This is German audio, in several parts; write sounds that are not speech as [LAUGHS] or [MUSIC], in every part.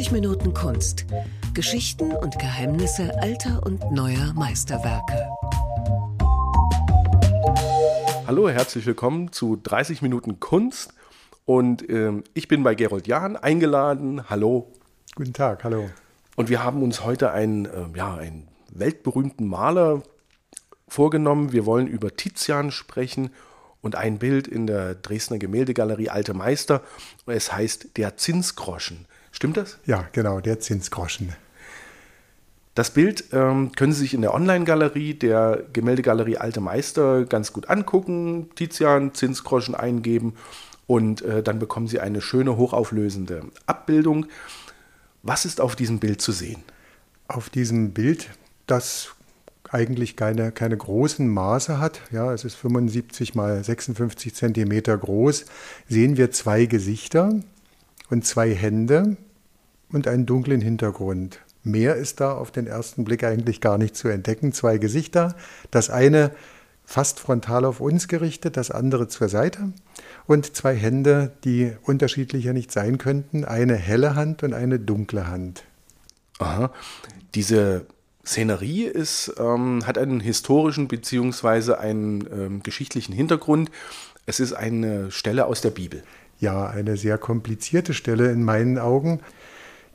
30 Minuten Kunst. Geschichten und Geheimnisse alter und neuer Meisterwerke. Hallo, herzlich willkommen zu 30 Minuten Kunst. Und äh, ich bin bei Gerold Jahn eingeladen. Hallo. Guten Tag, hallo. Und wir haben uns heute einen, äh, ja, einen weltberühmten Maler vorgenommen. Wir wollen über Tizian sprechen und ein Bild in der Dresdner Gemäldegalerie Alte Meister. Es heißt Der Zinsgroschen. Stimmt das? Ja, genau, der Zinsgroschen. Das Bild ähm, können Sie sich in der Online-Galerie der Gemäldegalerie Alte Meister ganz gut angucken, Tizian, Zinsgroschen eingeben und äh, dann bekommen Sie eine schöne, hochauflösende Abbildung. Was ist auf diesem Bild zu sehen? Auf diesem Bild, das eigentlich keine, keine großen Maße hat, ja, es ist 75 mal 56 Zentimeter groß, sehen wir zwei Gesichter und zwei Hände und einen dunklen Hintergrund. Mehr ist da auf den ersten Blick eigentlich gar nicht zu entdecken. Zwei Gesichter, das eine fast frontal auf uns gerichtet, das andere zur Seite und zwei Hände, die unterschiedlicher nicht sein könnten, eine helle Hand und eine dunkle Hand. Aha. Diese Szenerie ist, ähm, hat einen historischen bzw. einen ähm, geschichtlichen Hintergrund. Es ist eine Stelle aus der Bibel. Ja, eine sehr komplizierte Stelle in meinen Augen.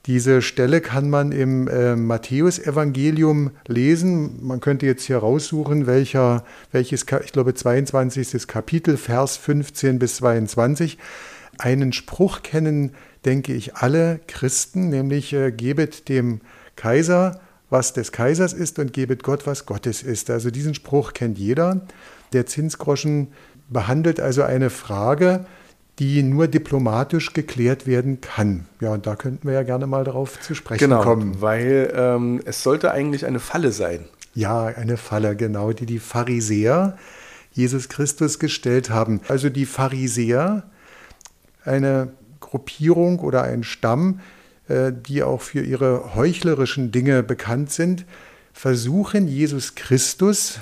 Diese Stelle kann man im äh, Matthäusevangelium lesen. Man könnte jetzt hier raussuchen, welcher, welches, ich glaube, 22. Kapitel, Vers 15 bis 22. Einen Spruch kennen, denke ich, alle Christen, nämlich äh, gebet dem Kaiser, was des Kaisers ist und gebet Gott, was Gottes ist. Also diesen Spruch kennt jeder. Der Zinsgroschen behandelt also eine Frage, die nur diplomatisch geklärt werden kann. Ja, und da könnten wir ja gerne mal darauf zu sprechen genau, kommen. Weil ähm, es sollte eigentlich eine Falle sein. Ja, eine Falle, genau, die die Pharisäer Jesus Christus gestellt haben. Also die Pharisäer, eine Gruppierung oder ein Stamm, äh, die auch für ihre heuchlerischen Dinge bekannt sind, versuchen Jesus Christus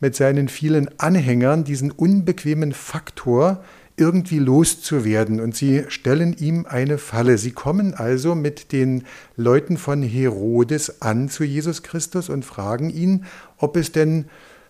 mit seinen vielen Anhängern diesen unbequemen Faktor irgendwie loszuwerden. Und sie stellen ihm eine Falle. Sie kommen also mit den Leuten von Herodes an zu Jesus Christus und fragen ihn, ob es denn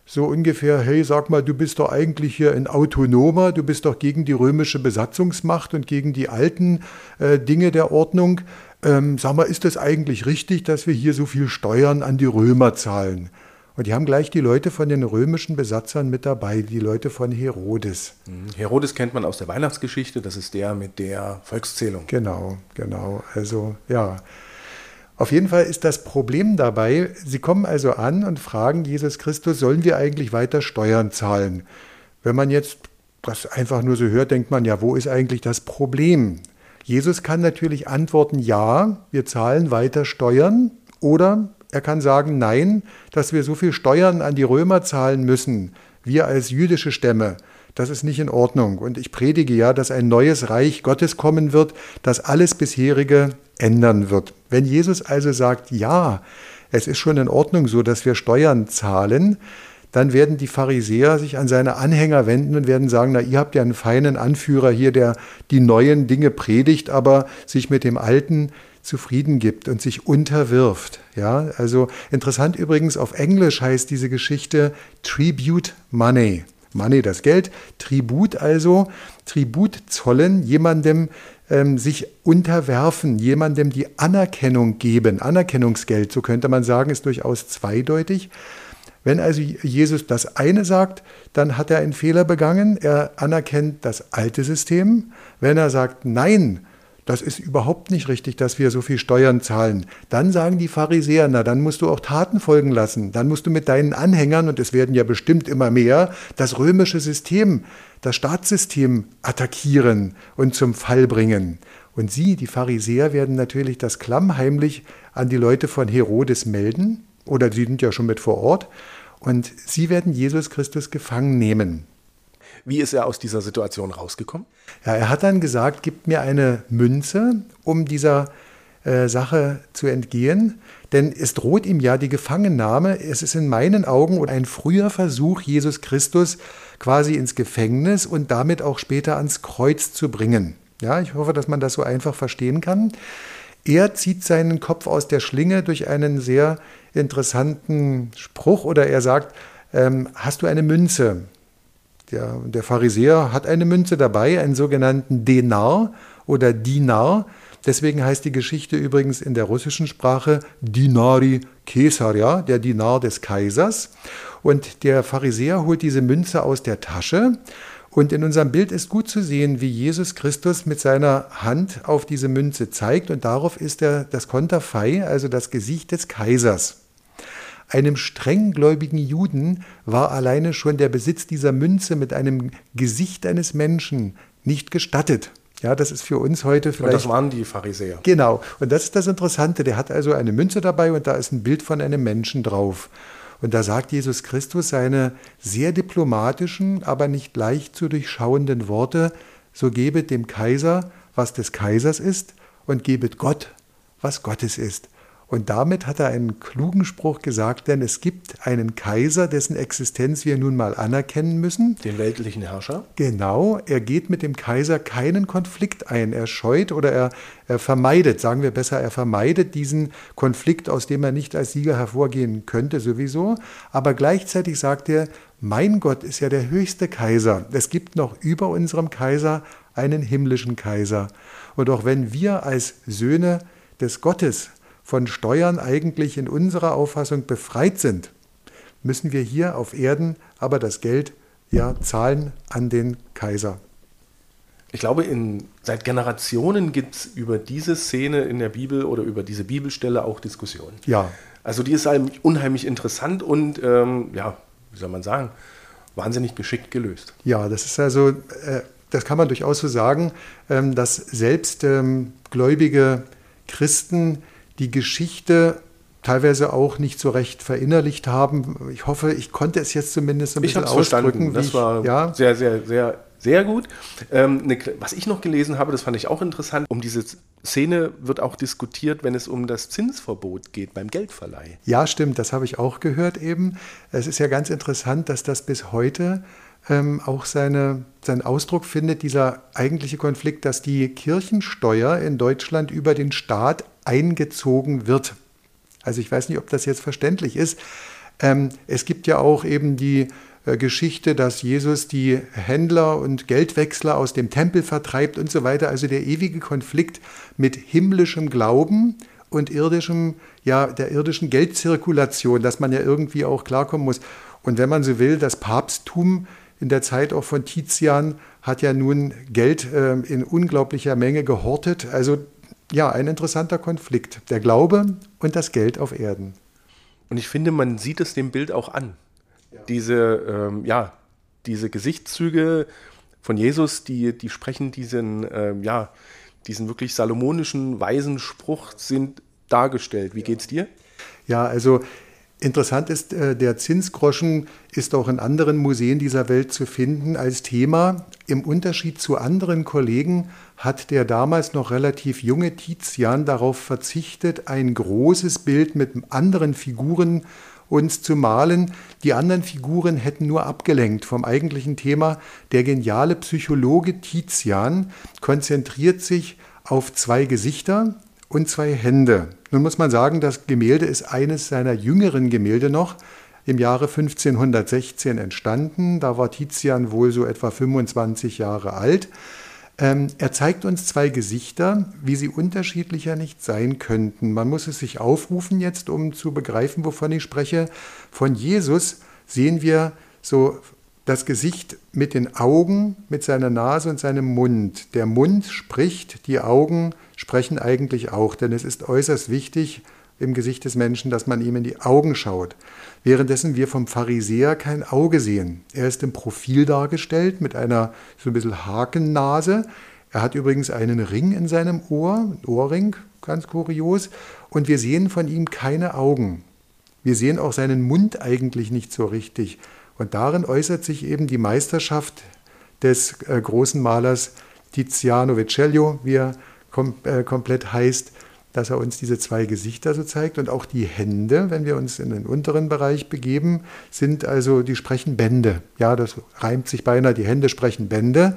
so ungefähr, hey, sag mal, du bist doch eigentlich hier ein Autonomer, du bist doch gegen die römische Besatzungsmacht und gegen die alten äh, Dinge der Ordnung. Ähm, sag mal, ist es eigentlich richtig, dass wir hier so viel Steuern an die Römer zahlen? Und die haben gleich die Leute von den römischen Besatzern mit dabei, die Leute von Herodes. Mhm. Herodes kennt man aus der Weihnachtsgeschichte, das ist der mit der Volkszählung. Genau, genau. Also ja. Auf jeden Fall ist das Problem dabei, sie kommen also an und fragen Jesus Christus, sollen wir eigentlich weiter Steuern zahlen? Wenn man jetzt das einfach nur so hört, denkt man, ja, wo ist eigentlich das Problem? Jesus kann natürlich antworten, ja, wir zahlen weiter Steuern oder er kann sagen, nein, dass wir so viel Steuern an die Römer zahlen müssen, wir als jüdische Stämme, das ist nicht in Ordnung. Und ich predige ja, dass ein neues Reich Gottes kommen wird, das alles bisherige ändern wird. Wenn Jesus also sagt, ja, es ist schon in Ordnung so, dass wir Steuern zahlen, dann werden die Pharisäer sich an seine Anhänger wenden und werden sagen, na, ihr habt ja einen feinen Anführer hier, der die neuen Dinge predigt, aber sich mit dem Alten zufrieden gibt und sich unterwirft. Ja, also interessant übrigens, auf Englisch heißt diese Geschichte Tribute Money. Money, das Geld, Tribut also, Tribut zollen, jemandem ähm, sich unterwerfen, jemandem die Anerkennung geben. Anerkennungsgeld, so könnte man sagen, ist durchaus zweideutig. Wenn also Jesus das eine sagt, dann hat er einen Fehler begangen. Er anerkennt das alte System. Wenn er sagt, nein, das ist überhaupt nicht richtig, dass wir so viel Steuern zahlen. Dann sagen die Pharisäer, na, dann musst du auch Taten folgen lassen. Dann musst du mit deinen Anhängern, und es werden ja bestimmt immer mehr, das römische System, das Staatssystem attackieren und zum Fall bringen. Und sie, die Pharisäer, werden natürlich das klammheimlich an die Leute von Herodes melden, oder sie sind ja schon mit vor Ort, und sie werden Jesus Christus gefangen nehmen. Wie ist er aus dieser Situation rausgekommen? Ja, er hat dann gesagt, gib mir eine Münze, um dieser äh, Sache zu entgehen, denn es droht ihm ja die Gefangennahme. Es ist in meinen Augen ein früher Versuch, Jesus Christus quasi ins Gefängnis und damit auch später ans Kreuz zu bringen. Ja, ich hoffe, dass man das so einfach verstehen kann. er zieht seinen Kopf aus der Schlinge durch einen sehr interessanten Spruch oder er sagt, ähm, hast du eine Münze? Der, der Pharisäer hat eine Münze dabei, einen sogenannten Denar oder Dinar. Deswegen heißt die Geschichte übrigens in der russischen Sprache Dinari Kesarja, der Dinar des Kaisers. Und der Pharisäer holt diese Münze aus der Tasche. Und in unserem Bild ist gut zu sehen, wie Jesus Christus mit seiner Hand auf diese Münze zeigt. Und darauf ist er das Konterfei, also das Gesicht des Kaisers. Einem strenggläubigen Juden war alleine schon der Besitz dieser Münze mit einem Gesicht eines Menschen nicht gestattet. Ja, das ist für uns heute vielleicht. Und das waren die Pharisäer. Genau. Und das ist das Interessante. Der hat also eine Münze dabei und da ist ein Bild von einem Menschen drauf. Und da sagt Jesus Christus seine sehr diplomatischen, aber nicht leicht zu durchschauenden Worte: So gebet dem Kaiser, was des Kaisers ist, und gebet Gott, was Gottes ist. Und damit hat er einen klugen Spruch gesagt, denn es gibt einen Kaiser, dessen Existenz wir nun mal anerkennen müssen. Den weltlichen Herrscher. Genau, er geht mit dem Kaiser keinen Konflikt ein. Er scheut oder er, er vermeidet, sagen wir besser, er vermeidet diesen Konflikt, aus dem er nicht als Sieger hervorgehen könnte sowieso. Aber gleichzeitig sagt er, mein Gott ist ja der höchste Kaiser. Es gibt noch über unserem Kaiser einen himmlischen Kaiser. Und auch wenn wir als Söhne des Gottes von Steuern eigentlich in unserer Auffassung befreit sind, müssen wir hier auf Erden aber das Geld ja zahlen an den Kaiser. Ich glaube, in, seit Generationen gibt es über diese Szene in der Bibel oder über diese Bibelstelle auch Diskussionen. Ja. Also die ist unheimlich interessant und ähm, ja, wie soll man sagen, wahnsinnig geschickt gelöst. Ja, das ist also, äh, das kann man durchaus so sagen, ähm, dass selbst ähm, gläubige Christen die Geschichte teilweise auch nicht so recht verinnerlicht haben. Ich hoffe, ich konnte es jetzt zumindest ein bisschen ich ausdrücken. Das ich, war ja? sehr, sehr, sehr, sehr gut. Ähm, ne, was ich noch gelesen habe, das fand ich auch interessant. Um diese Szene wird auch diskutiert, wenn es um das Zinsverbot geht beim Geldverleih. Ja, stimmt. Das habe ich auch gehört eben. Es ist ja ganz interessant, dass das bis heute ähm, auch seine, seinen Ausdruck findet, dieser eigentliche Konflikt, dass die Kirchensteuer in Deutschland über den Staat eingezogen wird. Also ich weiß nicht, ob das jetzt verständlich ist. Ähm, es gibt ja auch eben die äh, Geschichte, dass Jesus die Händler und Geldwechsler aus dem Tempel vertreibt und so weiter. Also der ewige Konflikt mit himmlischem Glauben und irdischem, ja, der irdischen Geldzirkulation, dass man ja irgendwie auch klarkommen muss. Und wenn man so will, das Papsttum in der Zeit auch von Tizian hat ja nun Geld äh, in unglaublicher Menge gehortet. Also ja, ein interessanter Konflikt. Der Glaube und das Geld auf Erden. Und ich finde, man sieht es dem Bild auch an. Ja. Diese, ähm, ja, diese Gesichtszüge von Jesus, die, die sprechen diesen, ähm, ja, diesen wirklich salomonischen, weisen Spruch, sind dargestellt. Wie ja. geht's dir? Ja, also Interessant ist, äh, der Zinsgroschen ist auch in anderen Museen dieser Welt zu finden als Thema. Im Unterschied zu anderen Kollegen hat der damals noch relativ junge Tizian darauf verzichtet, ein großes Bild mit anderen Figuren uns zu malen. Die anderen Figuren hätten nur abgelenkt vom eigentlichen Thema. Der geniale Psychologe Tizian konzentriert sich auf zwei Gesichter und zwei Hände. Nun muss man sagen, das Gemälde ist eines seiner jüngeren Gemälde noch, im Jahre 1516 entstanden. Da war Tizian wohl so etwa 25 Jahre alt. Ähm, er zeigt uns zwei Gesichter, wie sie unterschiedlicher nicht sein könnten. Man muss es sich aufrufen jetzt, um zu begreifen, wovon ich spreche. Von Jesus sehen wir so das Gesicht mit den Augen, mit seiner Nase und seinem Mund. Der Mund spricht, die Augen sprechen eigentlich auch, denn es ist äußerst wichtig im Gesicht des Menschen, dass man ihm in die Augen schaut. Währenddessen wir vom Pharisäer kein Auge sehen. Er ist im Profil dargestellt mit einer so ein bisschen Hakennase. Er hat übrigens einen Ring in seinem Ohr, ein Ohrring, ganz kurios. Und wir sehen von ihm keine Augen. Wir sehen auch seinen Mund eigentlich nicht so richtig. Und darin äußert sich eben die Meisterschaft des äh, großen Malers Tiziano Vecellio, wie er kom äh, komplett heißt, dass er uns diese zwei Gesichter so zeigt. Und auch die Hände, wenn wir uns in den unteren Bereich begeben, sind also, die sprechen Bände. Ja, das reimt sich beinahe, die Hände sprechen Bände.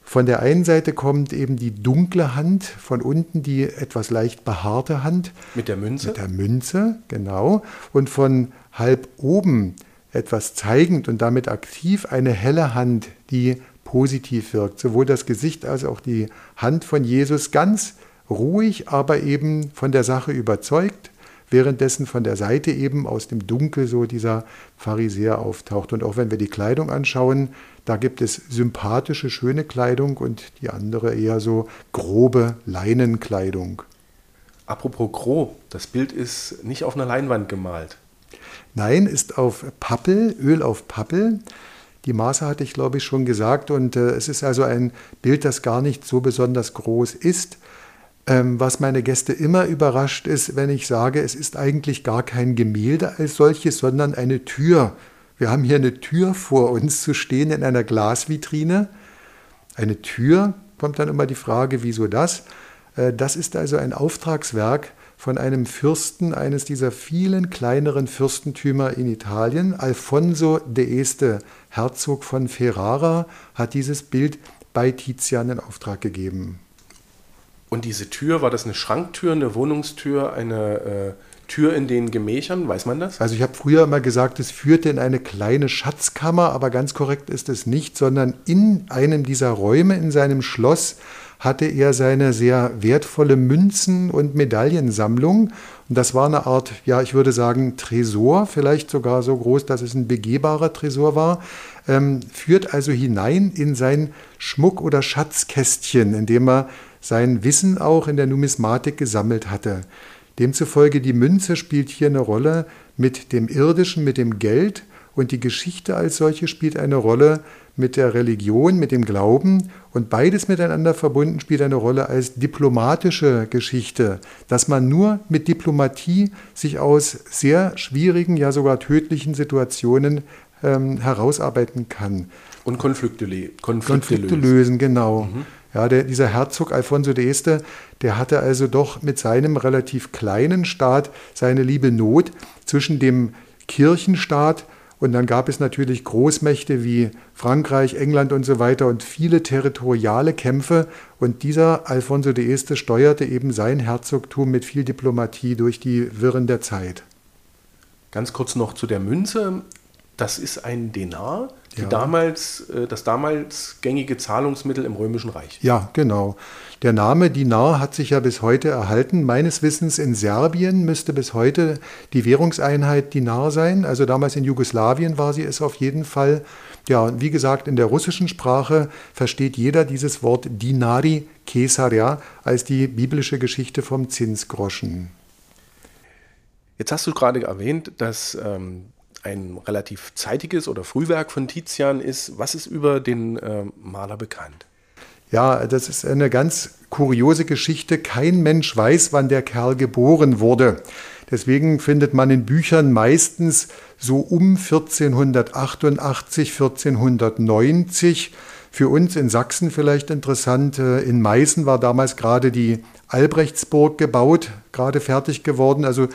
Von der einen Seite kommt eben die dunkle Hand, von unten die etwas leicht behaarte Hand. Mit der Münze? Mit der Münze, genau. Und von halb oben etwas zeigend und damit aktiv eine helle Hand, die positiv wirkt. Sowohl das Gesicht als auch die Hand von Jesus ganz ruhig, aber eben von der Sache überzeugt, währenddessen von der Seite eben aus dem Dunkel so dieser Pharisäer auftaucht. Und auch wenn wir die Kleidung anschauen, da gibt es sympathische, schöne Kleidung und die andere eher so grobe Leinenkleidung. Apropos grob, das Bild ist nicht auf einer Leinwand gemalt. Nein, ist auf Pappel, Öl auf Pappel. Die Maße hatte ich, glaube ich, schon gesagt. Und äh, es ist also ein Bild, das gar nicht so besonders groß ist. Ähm, was meine Gäste immer überrascht ist, wenn ich sage, es ist eigentlich gar kein Gemälde als solches, sondern eine Tür. Wir haben hier eine Tür vor uns zu stehen in einer Glasvitrine. Eine Tür, kommt dann immer die Frage, wieso das? Äh, das ist also ein Auftragswerk von einem Fürsten eines dieser vielen kleineren Fürstentümer in Italien. Alfonso I., Herzog von Ferrara, hat dieses Bild bei Tizian in Auftrag gegeben. Und diese Tür, war das eine Schranktür, eine Wohnungstür, eine äh, Tür in den Gemächern? Weiß man das? Also ich habe früher immer gesagt, es führte in eine kleine Schatzkammer, aber ganz korrekt ist es nicht, sondern in einem dieser Räume in seinem Schloss hatte er seine sehr wertvolle Münzen- und Medaillensammlung. Und das war eine Art, ja, ich würde sagen, Tresor, vielleicht sogar so groß, dass es ein begehbarer Tresor war, ähm, führt also hinein in sein Schmuck- oder Schatzkästchen, in dem er sein Wissen auch in der Numismatik gesammelt hatte. Demzufolge die Münze spielt hier eine Rolle mit dem Irdischen, mit dem Geld und die Geschichte als solche spielt eine Rolle mit der Religion, mit dem Glauben und beides miteinander verbunden spielt eine Rolle als diplomatische Geschichte, dass man nur mit Diplomatie sich aus sehr schwierigen, ja sogar tödlichen Situationen ähm, herausarbeiten kann. Und Konflikte, Konflikte, Konflikte lösen. lösen. genau. Mhm. Ja, der, dieser Herzog Alfonso I., der hatte also doch mit seinem relativ kleinen Staat seine liebe Not zwischen dem Kirchenstaat und dann gab es natürlich Großmächte wie Frankreich, England und so weiter und viele territoriale Kämpfe. Und dieser Alfonso I. steuerte eben sein Herzogtum mit viel Diplomatie durch die Wirren der Zeit. Ganz kurz noch zu der Münze. Das ist ein Denar, ja. damals, äh, das damals gängige Zahlungsmittel im Römischen Reich. Ja, genau. Der Name Dinar hat sich ja bis heute erhalten. Meines Wissens in Serbien müsste bis heute die Währungseinheit Dinar sein. Also damals in Jugoslawien war sie es auf jeden Fall. Ja, wie gesagt, in der russischen Sprache versteht jeder dieses Wort Dinari Kesaria als die biblische Geschichte vom Zinsgroschen. Jetzt hast du gerade erwähnt, dass ähm, ein relativ zeitiges oder Frühwerk von Tizian ist. Was ist über den äh, Maler bekannt? Ja, das ist eine ganz kuriose Geschichte. Kein Mensch weiß, wann der Kerl geboren wurde. Deswegen findet man in Büchern meistens so um 1488, 1490. Für uns in Sachsen vielleicht interessant. Äh, in Meißen war damals gerade die Albrechtsburg gebaut, gerade fertig geworden. Also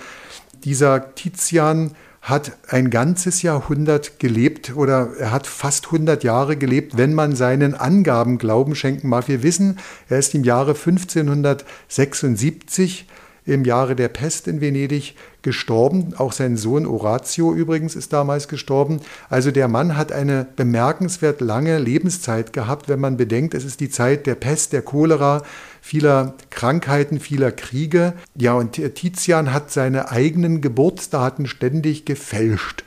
dieser Tizian hat ein ganzes Jahrhundert gelebt oder er hat fast 100 Jahre gelebt, wenn man seinen Angaben Glauben schenken mag. Wir wissen, er ist im Jahre 1576 im Jahre der Pest in Venedig gestorben. Auch sein Sohn Horatio übrigens ist damals gestorben. Also der Mann hat eine bemerkenswert lange Lebenszeit gehabt, wenn man bedenkt, es ist die Zeit der Pest, der Cholera, vieler Krankheiten, vieler Kriege. Ja, und Tizian hat seine eigenen Geburtsdaten ständig gefälscht.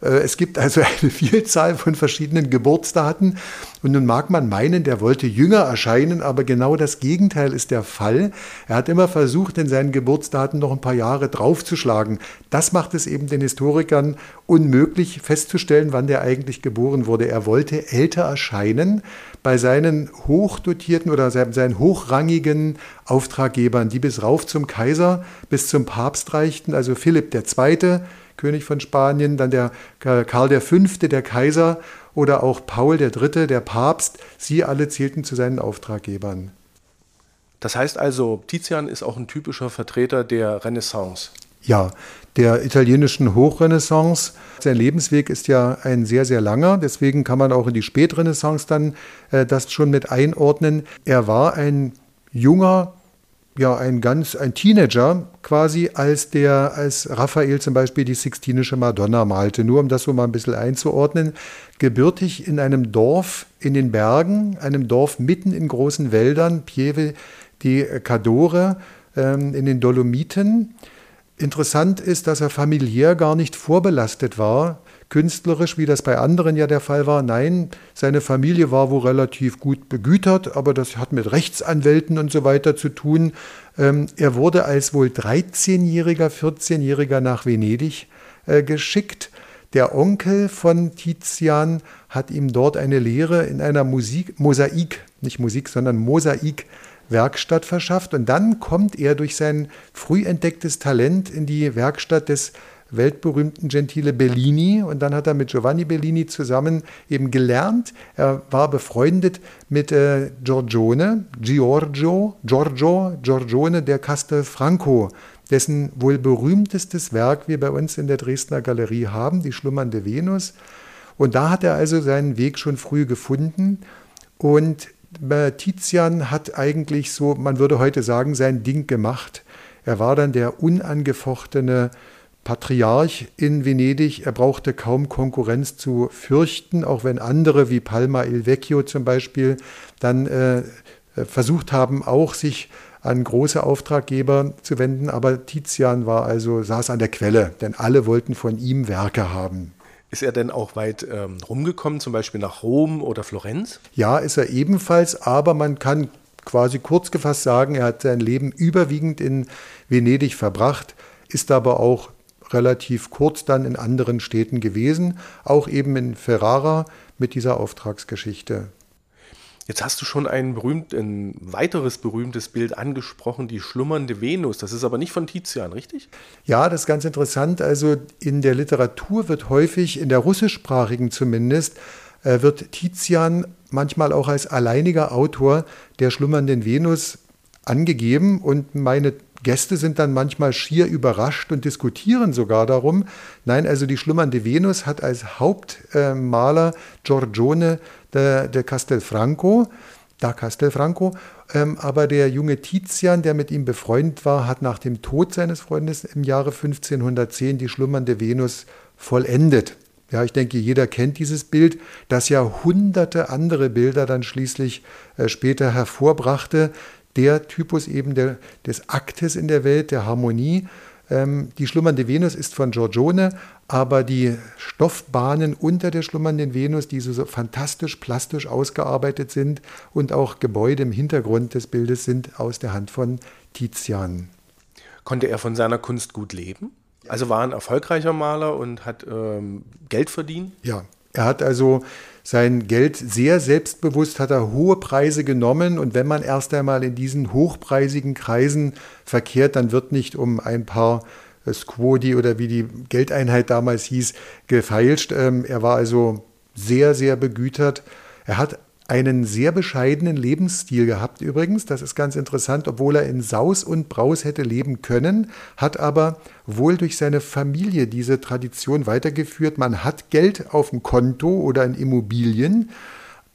Äh, es gibt also [LAUGHS] eine Vielzahl von verschiedenen Geburtsdaten. Und nun mag man meinen, der wollte jünger erscheinen, aber genau das Gegenteil ist der Fall. Er hat immer versucht, in seinen Geburtsdaten noch ein paar Jahre draufzuschlagen. Das macht es eben den Historikern unmöglich festzustellen, wann der eigentlich geboren wurde. Er wollte älter erscheinen bei seinen hochdotierten oder seinen hochrangigen Auftraggebern, die bis rauf zum Kaiser, bis zum Papst reichten, also Philipp II., König von Spanien, dann der Karl V., der Kaiser oder auch Paul III., der Papst, sie alle zählten zu seinen Auftraggebern. Das heißt also, Tizian ist auch ein typischer Vertreter der Renaissance. Ja, der italienischen Hochrenaissance. Sein Lebensweg ist ja ein sehr, sehr langer, deswegen kann man auch in die Spätrenaissance dann äh, das schon mit einordnen. Er war ein junger, ja, ein ganz, ein Teenager quasi, als der, als Raphael zum Beispiel die Sixtinische Madonna malte. Nur um das so mal ein bisschen einzuordnen. Gebürtig in einem Dorf in den Bergen, einem Dorf mitten in großen Wäldern, Pieve di Cadore, ähm, in den Dolomiten. Interessant ist, dass er familiär gar nicht vorbelastet war, künstlerisch, wie das bei anderen ja der Fall war. Nein, seine Familie war wohl relativ gut begütert, aber das hat mit Rechtsanwälten und so weiter zu tun. Ähm, er wurde als wohl 13-Jähriger, 14-Jähriger nach Venedig äh, geschickt. Der Onkel von Tizian hat ihm dort eine Lehre in einer Musik, Mosaik, nicht Musik, sondern Mosaik Werkstatt verschafft. Und dann kommt er durch sein früh entdecktes Talent in die Werkstatt des weltberühmten Gentile Bellini und dann hat er mit Giovanni Bellini zusammen eben gelernt. Er war befreundet mit äh, Giorgione, Giorgio, Giorgio, Giorgione der Castelfranco, dessen wohl berühmtestes Werk wir bei uns in der Dresdner Galerie haben, die schlummernde Venus. Und da hat er also seinen Weg schon früh gefunden und Tizian hat eigentlich so, man würde heute sagen, sein Ding gemacht. Er war dann der unangefochtene Patriarch in Venedig. Er brauchte kaum Konkurrenz zu fürchten, auch wenn andere wie Palma il Vecchio zum Beispiel dann äh, versucht haben, auch sich an große Auftraggeber zu wenden. Aber Tizian war also, saß an der Quelle, denn alle wollten von ihm Werke haben. Ist er denn auch weit ähm, rumgekommen, zum Beispiel nach Rom oder Florenz? Ja, ist er ebenfalls, aber man kann quasi kurz gefasst sagen, er hat sein Leben überwiegend in Venedig verbracht, ist aber auch relativ kurz dann in anderen Städten gewesen, auch eben in Ferrara mit dieser Auftragsgeschichte. Jetzt hast du schon ein, berühmt, ein weiteres berühmtes Bild angesprochen, die schlummernde Venus. Das ist aber nicht von Tizian, richtig? Ja, das ist ganz interessant. Also in der Literatur wird häufig, in der russischsprachigen zumindest, äh, wird Tizian manchmal auch als alleiniger Autor der schlummernden Venus angegeben und meine Gäste sind dann manchmal schier überrascht und diskutieren sogar darum. Nein, also die schlummernde Venus hat als Hauptmaler Giorgione de, de Castelfranco, da Castelfranco, ähm, aber der junge Tizian, der mit ihm befreundet war, hat nach dem Tod seines Freundes im Jahre 1510 die schlummernde Venus vollendet. Ja, ich denke, jeder kennt dieses Bild, das ja hunderte andere Bilder dann schließlich äh, später hervorbrachte der Typus eben der, des Aktes in der Welt, der Harmonie. Ähm, die schlummernde Venus ist von Giorgione, aber die Stoffbahnen unter der schlummernden Venus, die so, so fantastisch plastisch ausgearbeitet sind und auch Gebäude im Hintergrund des Bildes sind aus der Hand von Tizian. Konnte er von seiner Kunst gut leben? Also war ein erfolgreicher Maler und hat ähm, Geld verdient? Ja, er hat also sein Geld sehr selbstbewusst, hat er hohe Preise genommen und wenn man erst einmal in diesen hochpreisigen Kreisen verkehrt, dann wird nicht um ein paar Squodi oder wie die Geldeinheit damals hieß, gefeilscht. Ähm, er war also sehr, sehr begütert. Er hat einen sehr bescheidenen Lebensstil gehabt übrigens. Das ist ganz interessant, obwohl er in Saus und Braus hätte leben können, hat aber wohl durch seine Familie diese Tradition weitergeführt. Man hat Geld auf dem Konto oder in Immobilien,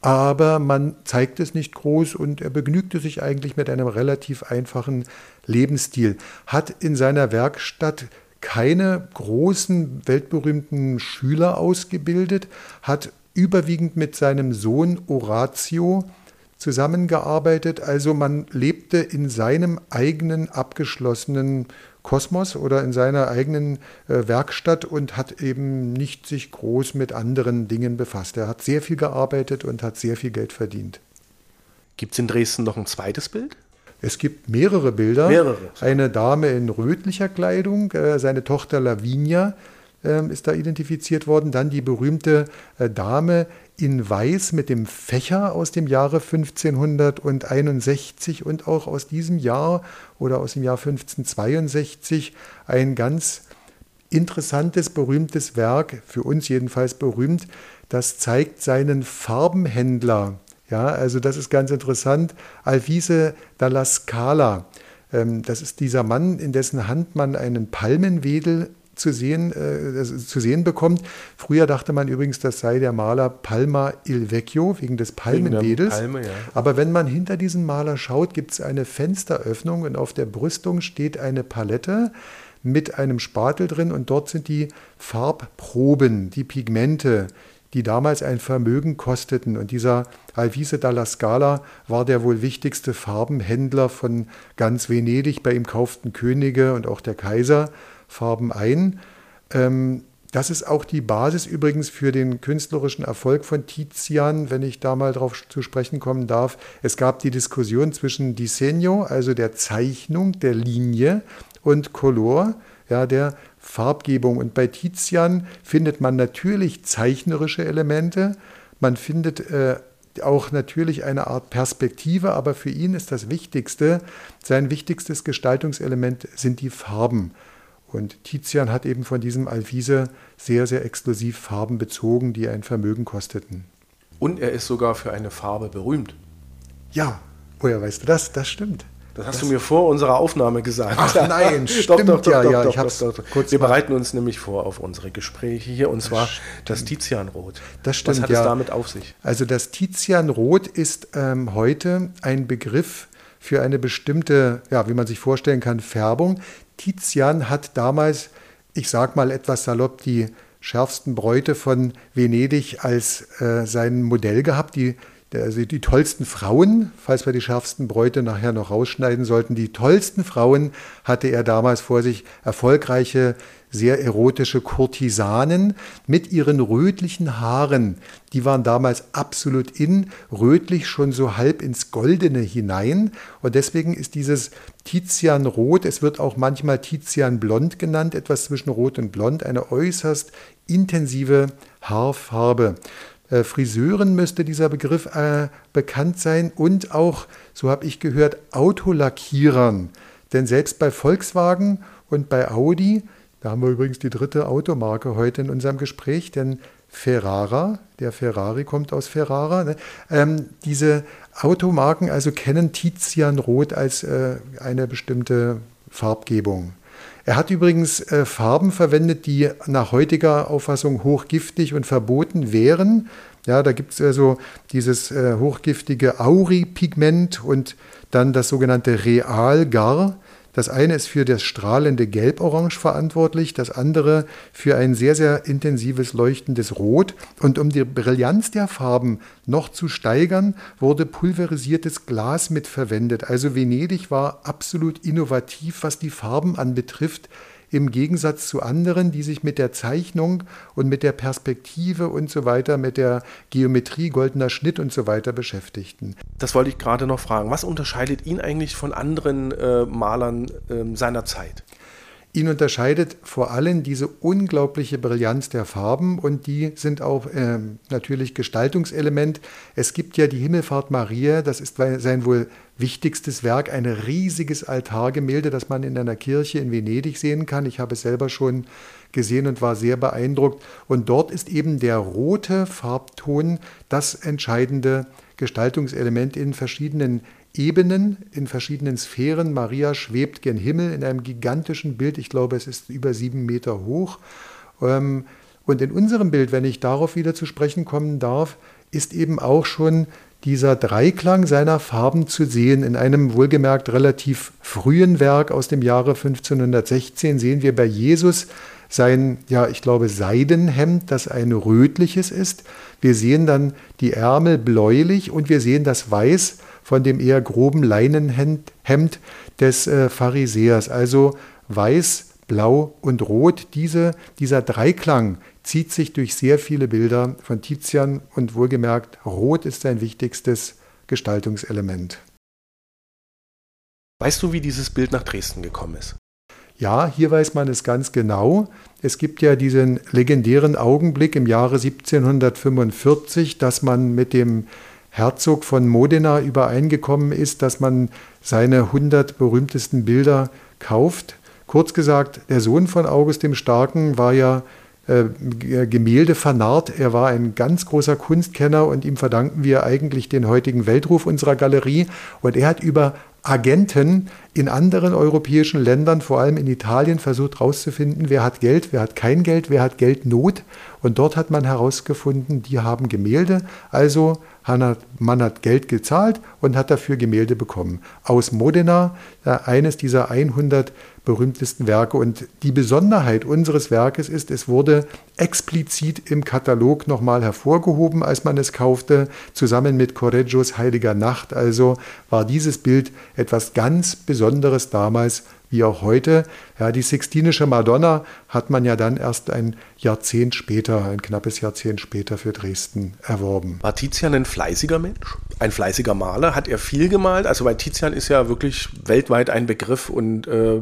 aber man zeigt es nicht groß und er begnügte sich eigentlich mit einem relativ einfachen Lebensstil. Hat in seiner Werkstatt keine großen weltberühmten Schüler ausgebildet, hat überwiegend mit seinem Sohn Horatio zusammengearbeitet. Also man lebte in seinem eigenen abgeschlossenen Kosmos oder in seiner eigenen äh, Werkstatt und hat eben nicht sich groß mit anderen Dingen befasst. Er hat sehr viel gearbeitet und hat sehr viel Geld verdient. Gibt es in Dresden noch ein zweites Bild? Es gibt mehrere Bilder. Mehrere. Eine Dame in rötlicher Kleidung, äh, seine Tochter Lavinia, ähm, ist da identifiziert worden. Dann die berühmte äh, Dame in Weiß mit dem Fächer aus dem Jahre 1561 und auch aus diesem Jahr oder aus dem Jahr 1562 ein ganz interessantes, berühmtes Werk, für uns jedenfalls berühmt, das zeigt seinen Farbenhändler. Ja, also das ist ganz interessant. Alvise dalla Scala Ähm, das ist dieser Mann, in dessen Hand man einen Palmenwedel zu sehen, äh, zu sehen bekommt. Früher dachte man übrigens, das sei der Maler Palma il Vecchio wegen des Palmenwedels. Palme, ja. Aber wenn man hinter diesen Maler schaut, gibt es eine Fensteröffnung und auf der Brüstung steht eine Palette mit einem Spatel drin und dort sind die Farbproben, die Pigmente, die damals ein Vermögen kosteten. Und dieser Alvise dalla Scala war der wohl wichtigste Farbenhändler von ganz Venedig. Bei ihm kauften Könige und auch der Kaiser Farben ein. Ähm, das ist auch die Basis übrigens für den künstlerischen Erfolg von Tizian, wenn ich da mal drauf zu sprechen kommen darf. Es gab die Diskussion zwischen Disegno, also der Zeichnung, der Linie, und Color, ja, der Farbgebung. Und bei Tizian findet man natürlich zeichnerische Elemente, man findet äh, auch natürlich eine Art Perspektive, aber für ihn ist das Wichtigste, sein wichtigstes Gestaltungselement sind die Farben. Und Tizian hat eben von diesem Alvise sehr, sehr exklusiv Farben bezogen, die ein Vermögen kosteten. Und er ist sogar für eine Farbe berühmt. Ja, woher weißt du das? Das stimmt. Das hast das du mir vor unserer Aufnahme gesagt. Ach nein, [LAUGHS] stimmt doch, doch, ja, doch, ja, ich hab's kurz Wir bereiten uns nämlich vor auf unsere Gespräche hier und zwar das, das Tizianrot. Das stimmt, Was hat ja. es damit auf sich? Also das Tizianrot ist ähm, heute ein Begriff für eine bestimmte, ja, wie man sich vorstellen kann, Färbung. Tizian hat damals, ich sag mal etwas salopp, die schärfsten Bräute von Venedig als äh, sein Modell gehabt. Die also die tollsten Frauen, falls wir die schärfsten Bräute nachher noch rausschneiden sollten, die tollsten Frauen hatte er damals vor sich, erfolgreiche, sehr erotische Kurtisanen mit ihren rötlichen Haaren. Die waren damals absolut in, rötlich schon so halb ins Goldene hinein. Und deswegen ist dieses Tizianrot, es wird auch manchmal Tizianblond genannt, etwas zwischen Rot und Blond, eine äußerst intensive Haarfarbe. Äh, Friseuren müsste dieser Begriff äh, bekannt sein und auch, so habe ich gehört, Autolackierern. Denn selbst bei Volkswagen und bei Audi, da haben wir übrigens die dritte Automarke heute in unserem Gespräch, denn Ferrara, der Ferrari kommt aus Ferrara, ne? ähm, diese Automarken also kennen Tizianrot als äh, eine bestimmte Farbgebung. Er hat übrigens äh, Farben verwendet, die nach heutiger Auffassung hochgiftig und verboten wären. Ja, da gibt es also dieses äh, hochgiftige Auri-Pigment und dann das sogenannte Realgar. Das eine ist für das strahlende Gelb-Orange verantwortlich, das andere für ein sehr, sehr intensives leuchtendes Rot. Und um die Brillanz der Farben noch zu steigern, wurde pulverisiertes Glas mit verwendet. Also Venedig war absolut innovativ, was die Farben anbetrifft im Gegensatz zu anderen, die sich mit der Zeichnung und mit der Perspektive und so weiter, mit der Geometrie, goldener Schnitt und so weiter beschäftigten. Das wollte ich gerade noch fragen. Was unterscheidet ihn eigentlich von anderen äh, Malern äh, seiner Zeit? Ihn unterscheidet vor allem diese unglaubliche Brillanz der Farben und die sind auch äh, natürlich Gestaltungselement. Es gibt ja die Himmelfahrt Maria, das ist sein wohl wichtigstes Werk, ein riesiges Altargemälde, das man in einer Kirche in Venedig sehen kann. Ich habe es selber schon gesehen und war sehr beeindruckt. Und dort ist eben der rote Farbton das entscheidende Gestaltungselement in verschiedenen Ebenen, in verschiedenen Sphären. Maria schwebt gen Himmel in einem gigantischen Bild. Ich glaube, es ist über sieben Meter hoch. Ähm, und in unserem Bild, wenn ich darauf wieder zu sprechen kommen darf, ist eben auch schon dieser Dreiklang seiner Farben zu sehen. In einem wohlgemerkt relativ frühen Werk aus dem Jahre 1516 sehen wir bei Jesus sein, ja, ich glaube, Seidenhemd, das ein rötliches ist. Wir sehen dann die Ärmel bläulich und wir sehen das Weiß von dem eher groben Leinenhemd des äh, Pharisäers. Also weiß, blau und rot. Diese, dieser Dreiklang zieht sich durch sehr viele Bilder von Tizian und wohlgemerkt, rot ist sein wichtigstes Gestaltungselement. Weißt du, wie dieses Bild nach Dresden gekommen ist? Ja, hier weiß man es ganz genau. Es gibt ja diesen legendären Augenblick im Jahre 1745, dass man mit dem Herzog von Modena übereingekommen ist, dass man seine 100 berühmtesten Bilder kauft. Kurz gesagt, der Sohn von August dem Starken war ja äh, Gemälde vernarrt. Er war ein ganz großer Kunstkenner und ihm verdanken wir eigentlich den heutigen Weltruf unserer Galerie. Und er hat über Agenten in anderen europäischen Ländern, vor allem in Italien, versucht herauszufinden, wer hat Geld, wer hat kein Geld, wer hat Geldnot. Und dort hat man herausgefunden, die haben Gemälde, also man hat Geld gezahlt und hat dafür Gemälde bekommen. Aus Modena, eines dieser 100 berühmtesten Werke. Und die Besonderheit unseres Werkes ist, es wurde explizit im Katalog nochmal hervorgehoben, als man es kaufte, zusammen mit Correggios Heiliger Nacht. Also war dieses Bild etwas ganz Besonderes damals wie auch heute. Ja, die Sixtinische Madonna hat man ja dann erst ein Jahrzehnt später, ein knappes Jahrzehnt später für Dresden erworben. War Tizian ein fleißiger Mensch? Ein fleißiger Maler? Hat er viel gemalt? Also bei Tizian ist ja wirklich weltweit ein Begriff und äh,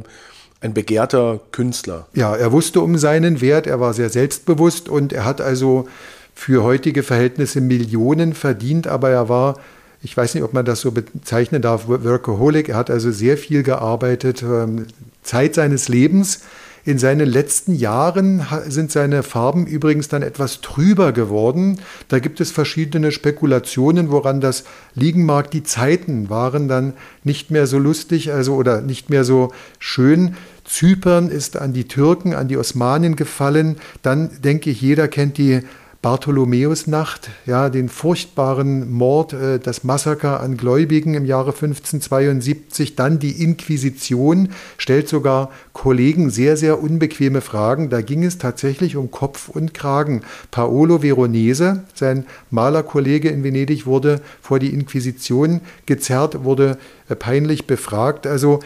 ein begehrter Künstler. Ja, er wusste um seinen Wert, er war sehr selbstbewusst und er hat also für heutige Verhältnisse Millionen verdient, aber er war, ich weiß nicht, ob man das so bezeichnen darf, Workaholic. Er hat also sehr viel gearbeitet, ähm, Zeit seines Lebens. In seinen letzten Jahren sind seine Farben übrigens dann etwas trüber geworden. Da gibt es verschiedene Spekulationen, woran das liegen mag. Die Zeiten waren dann nicht mehr so lustig, also oder nicht mehr so schön. Zypern ist an die Türken, an die Osmanen gefallen. Dann denke ich, jeder kennt die Bartholomäusnacht, ja, den furchtbaren Mord, äh, das Massaker an Gläubigen im Jahre 1572, dann die Inquisition, stellt sogar Kollegen sehr, sehr unbequeme Fragen. Da ging es tatsächlich um Kopf und Kragen. Paolo Veronese, sein Malerkollege in Venedig, wurde vor die Inquisition gezerrt, wurde äh, peinlich befragt. Also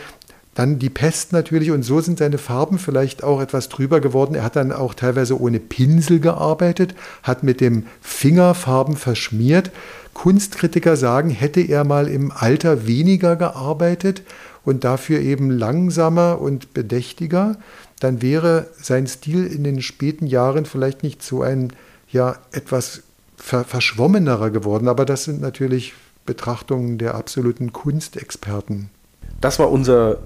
dann die Pest natürlich und so sind seine Farben vielleicht auch etwas drüber geworden. Er hat dann auch teilweise ohne Pinsel gearbeitet, hat mit dem Finger Farben verschmiert. Kunstkritiker sagen, hätte er mal im Alter weniger gearbeitet und dafür eben langsamer und bedächtiger, dann wäre sein Stil in den späten Jahren vielleicht nicht so ein ja etwas ver verschwommenerer geworden. Aber das sind natürlich Betrachtungen der absoluten Kunstexperten. Das war unser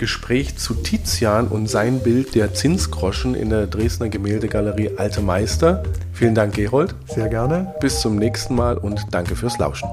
Gespräch zu Tizian und sein Bild der Zinsgroschen in der Dresdner Gemäldegalerie Alte Meister. Vielen Dank, Gerold. Sehr gerne. Bis zum nächsten Mal und danke fürs Lauschen.